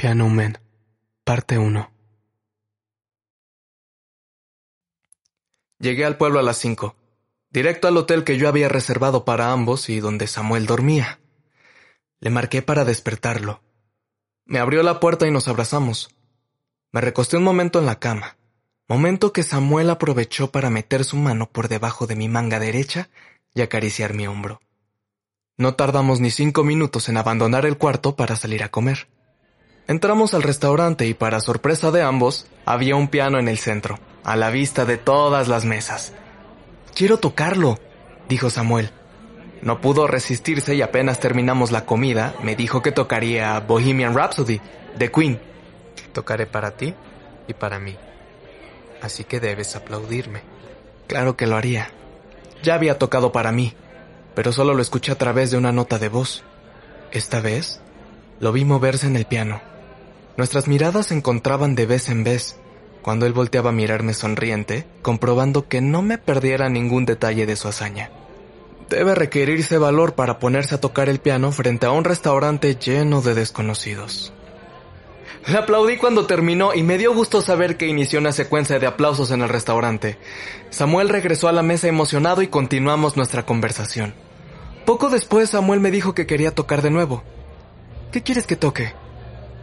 Piano Man, parte 1. Llegué al pueblo a las 5 directo al hotel que yo había reservado para ambos y donde Samuel dormía. Le marqué para despertarlo. Me abrió la puerta y nos abrazamos. Me recosté un momento en la cama, momento que Samuel aprovechó para meter su mano por debajo de mi manga derecha y acariciar mi hombro. No tardamos ni cinco minutos en abandonar el cuarto para salir a comer. Entramos al restaurante y para sorpresa de ambos, había un piano en el centro, a la vista de todas las mesas. Quiero tocarlo, dijo Samuel. No pudo resistirse y apenas terminamos la comida, me dijo que tocaría Bohemian Rhapsody, de Queen. Tocaré para ti y para mí. Así que debes aplaudirme. Claro que lo haría. Ya había tocado para mí, pero solo lo escuché a través de una nota de voz. Esta vez, lo vi moverse en el piano. Nuestras miradas se encontraban de vez en vez, cuando él volteaba a mirarme sonriente, comprobando que no me perdiera ningún detalle de su hazaña. Debe requerirse valor para ponerse a tocar el piano frente a un restaurante lleno de desconocidos. Le aplaudí cuando terminó y me dio gusto saber que inició una secuencia de aplausos en el restaurante. Samuel regresó a la mesa emocionado y continuamos nuestra conversación. Poco después Samuel me dijo que quería tocar de nuevo. ¿Qué quieres que toque?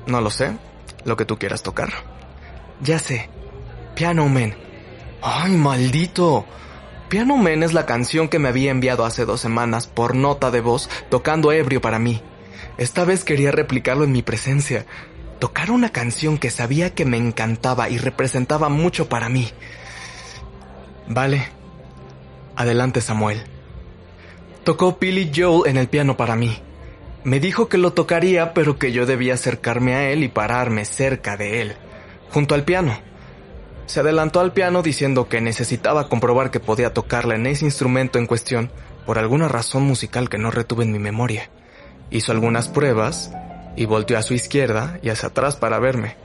No lo sé, lo que tú quieras tocar. Ya sé. Piano Man. ¡Ay, maldito! Piano Man es la canción que me había enviado hace dos semanas por nota de voz tocando ebrio para mí. Esta vez quería replicarlo en mi presencia. Tocar una canción que sabía que me encantaba y representaba mucho para mí. Vale. Adelante, Samuel. Tocó Billy Joel en el piano para mí. Me dijo que lo tocaría, pero que yo debía acercarme a él y pararme cerca de él junto al piano. Se adelantó al piano diciendo que necesitaba comprobar que podía tocarla en ese instrumento en cuestión por alguna razón musical que no retuve en mi memoria. Hizo algunas pruebas y volteó a su izquierda y hacia atrás para verme,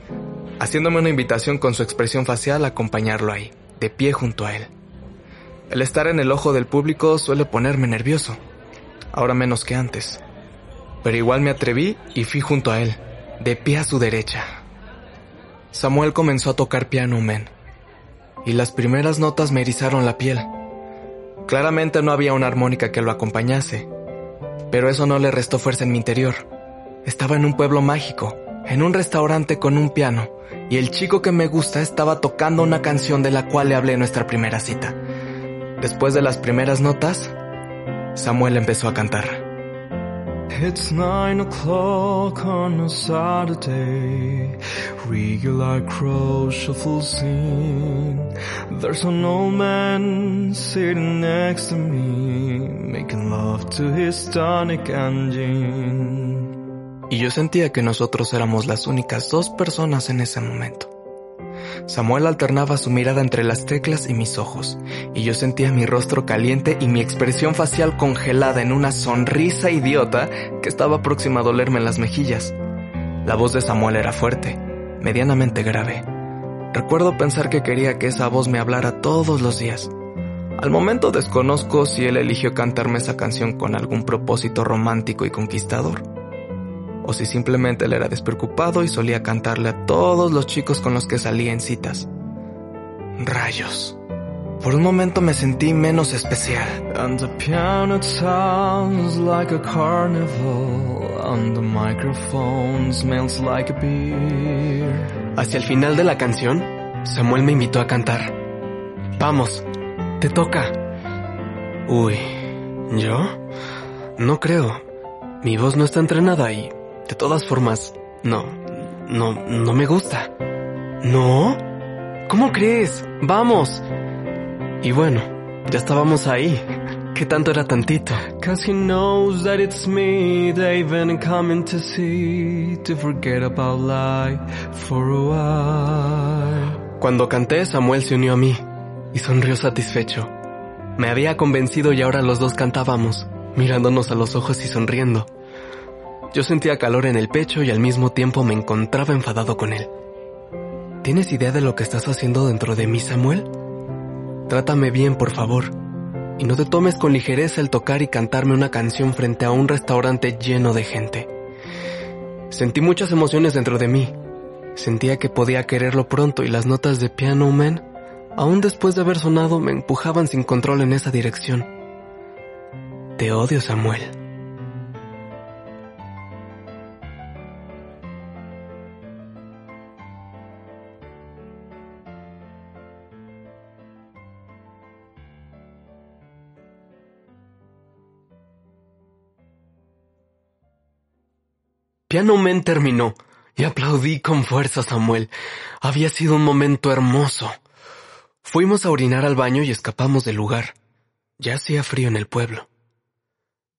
haciéndome una invitación con su expresión facial a acompañarlo ahí, de pie junto a él. El estar en el ojo del público suele ponerme nervioso, ahora menos que antes. Pero igual me atreví y fui junto a él, de pie a su derecha, Samuel comenzó a tocar piano men, y las primeras notas me erizaron la piel. Claramente no había una armónica que lo acompañase, pero eso no le restó fuerza en mi interior. Estaba en un pueblo mágico, en un restaurante con un piano, y el chico que me gusta estaba tocando una canción de la cual le hablé en nuestra primera cita. Después de las primeras notas, Samuel empezó a cantar. It's nine o'clock on a Saturday. Regular crow scene. There's an old man sitting next to me, making love to his tonic engine. Y yo sentía que nosotros éramos las únicas dos personas en ese momento. Samuel alternaba su mirada entre las teclas y mis ojos, y yo sentía mi rostro caliente y mi expresión facial congelada en una sonrisa idiota que estaba próxima a dolerme en las mejillas. La voz de Samuel era fuerte, medianamente grave. Recuerdo pensar que quería que esa voz me hablara todos los días. Al momento desconozco si él eligió cantarme esa canción con algún propósito romántico y conquistador o si simplemente él era despreocupado y solía cantarle a todos los chicos con los que salía en citas. Rayos. Por un momento me sentí menos especial. And the piano sounds like a carnival, and the microphone smells like a beer. Hacia el final de la canción, Samuel me invitó a cantar. Vamos, te toca. Uy, ¿yo? No creo. Mi voz no está entrenada y de todas formas, no, no, no me gusta. ¿No? ¿Cómo crees? Vamos. Y bueno, ya estábamos ahí. ¿Qué tanto era tantito? Cause he knows that it's me they've been coming to see to forget about life for a while. Cuando canté, Samuel se unió a mí y sonrió satisfecho. Me había convencido y ahora los dos cantábamos, mirándonos a los ojos y sonriendo. Yo sentía calor en el pecho y al mismo tiempo me encontraba enfadado con él. ¿Tienes idea de lo que estás haciendo dentro de mí, Samuel? Trátame bien, por favor. Y no te tomes con ligereza el tocar y cantarme una canción frente a un restaurante lleno de gente. Sentí muchas emociones dentro de mí. Sentía que podía quererlo pronto y las notas de Piano Man, aún después de haber sonado, me empujaban sin control en esa dirección. Te odio, Samuel. Piano Man terminó y aplaudí con fuerza a Samuel. Había sido un momento hermoso. Fuimos a orinar al baño y escapamos del lugar. Ya hacía frío en el pueblo.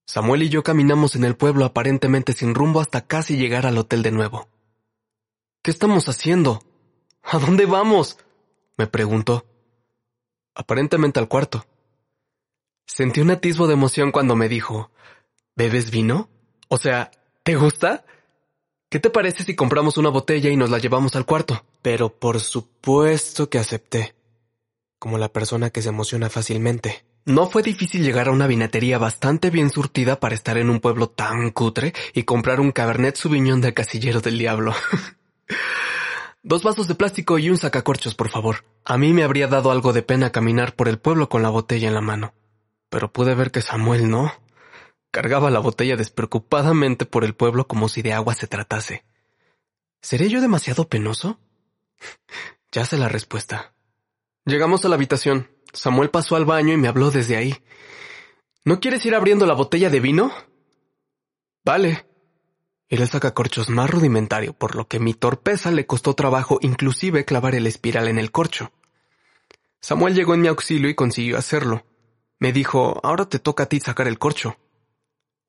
Samuel y yo caminamos en el pueblo aparentemente sin rumbo hasta casi llegar al hotel de nuevo. ¿Qué estamos haciendo? ¿A dónde vamos? me preguntó. Aparentemente al cuarto. Sentí un atisbo de emoción cuando me dijo, ¿Bebes vino? O sea, ¿te gusta? ¿Qué te parece si compramos una botella y nos la llevamos al cuarto? Pero por supuesto que acepté, como la persona que se emociona fácilmente. No fue difícil llegar a una vinatería bastante bien surtida para estar en un pueblo tan cutre y comprar un Cabernet Sauvignon de Casillero del Diablo. Dos vasos de plástico y un sacacorchos, por favor. A mí me habría dado algo de pena caminar por el pueblo con la botella en la mano. Pero pude ver que Samuel no. Cargaba la botella despreocupadamente por el pueblo como si de agua se tratase. ¿Seré yo demasiado penoso? ya sé la respuesta. Llegamos a la habitación. Samuel pasó al baño y me habló desde ahí. ¿No quieres ir abriendo la botella de vino? Vale. Era el sacacorchos más rudimentario, por lo que mi torpeza le costó trabajo inclusive clavar el espiral en el corcho. Samuel llegó en mi auxilio y consiguió hacerlo. Me dijo, ahora te toca a ti sacar el corcho.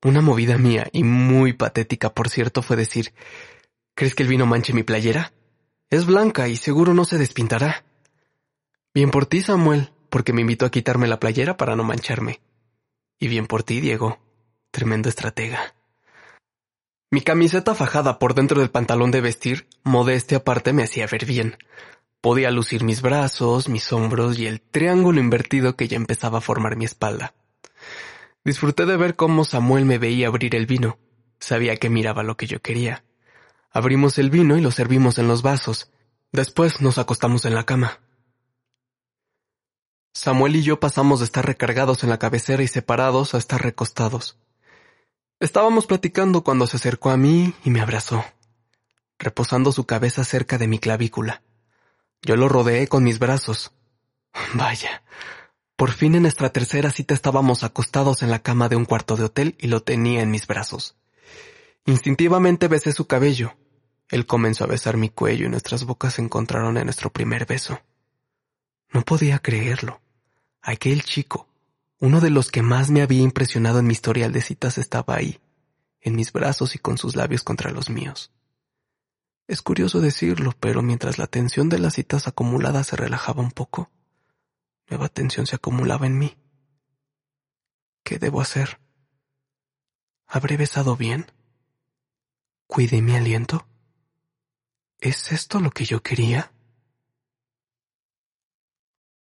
Una movida mía, y muy patética por cierto, fue decir, ¿crees que el vino manche mi playera? Es blanca y seguro no se despintará. Bien por ti, Samuel, porque me invitó a quitarme la playera para no mancharme. Y bien por ti, Diego, tremendo estratega. Mi camiseta fajada por dentro del pantalón de vestir, modestia aparte, me hacía ver bien. Podía lucir mis brazos, mis hombros y el triángulo invertido que ya empezaba a formar mi espalda. Disfruté de ver cómo Samuel me veía abrir el vino. Sabía que miraba lo que yo quería. Abrimos el vino y lo servimos en los vasos. Después nos acostamos en la cama. Samuel y yo pasamos de estar recargados en la cabecera y separados a estar recostados. Estábamos platicando cuando se acercó a mí y me abrazó, reposando su cabeza cerca de mi clavícula. Yo lo rodeé con mis brazos. Vaya, por fin en nuestra tercera cita estábamos acostados en la cama de un cuarto de hotel y lo tenía en mis brazos. Instintivamente besé su cabello. Él comenzó a besar mi cuello y nuestras bocas se encontraron en nuestro primer beso. No podía creerlo. Aquel chico, uno de los que más me había impresionado en mi historial de citas, estaba ahí, en mis brazos y con sus labios contra los míos. Es curioso decirlo, pero mientras la tensión de las citas acumuladas se relajaba un poco, Nueva tensión se acumulaba en mí. ¿Qué debo hacer? ¿Habré besado bien? ¿Cuidé mi aliento? ¿Es esto lo que yo quería?